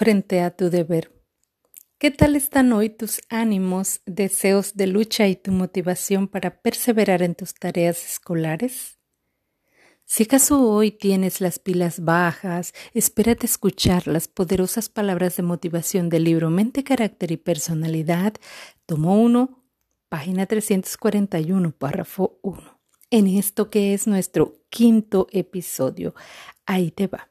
frente a tu deber. ¿Qué tal están hoy tus ánimos, deseos de lucha y tu motivación para perseverar en tus tareas escolares? Si acaso hoy tienes las pilas bajas, espérate escuchar las poderosas palabras de motivación del libro Mente, Carácter y Personalidad, tomo 1, página 341, párrafo 1. En esto que es nuestro quinto episodio, ahí te va.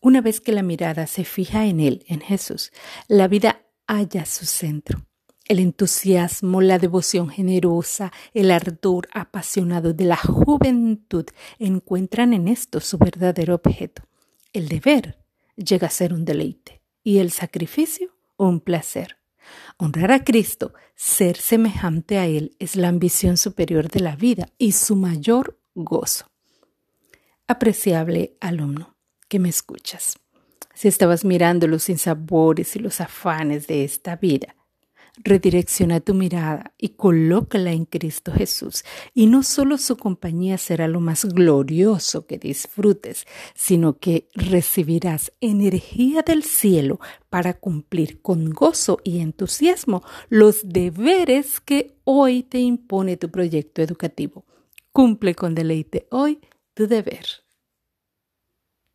Una vez que la mirada se fija en Él, en Jesús, la vida halla su centro. El entusiasmo, la devoción generosa, el ardor apasionado de la juventud encuentran en esto su verdadero objeto. El deber llega a ser un deleite y el sacrificio un placer. Honrar a Cristo, ser semejante a Él, es la ambición superior de la vida y su mayor gozo. Apreciable alumno que me escuchas. Si estabas mirando los sinsabores y los afanes de esta vida, redirecciona tu mirada y colócala en Cristo Jesús. Y no solo su compañía será lo más glorioso que disfrutes, sino que recibirás energía del cielo para cumplir con gozo y entusiasmo los deberes que hoy te impone tu proyecto educativo. Cumple con deleite hoy tu deber.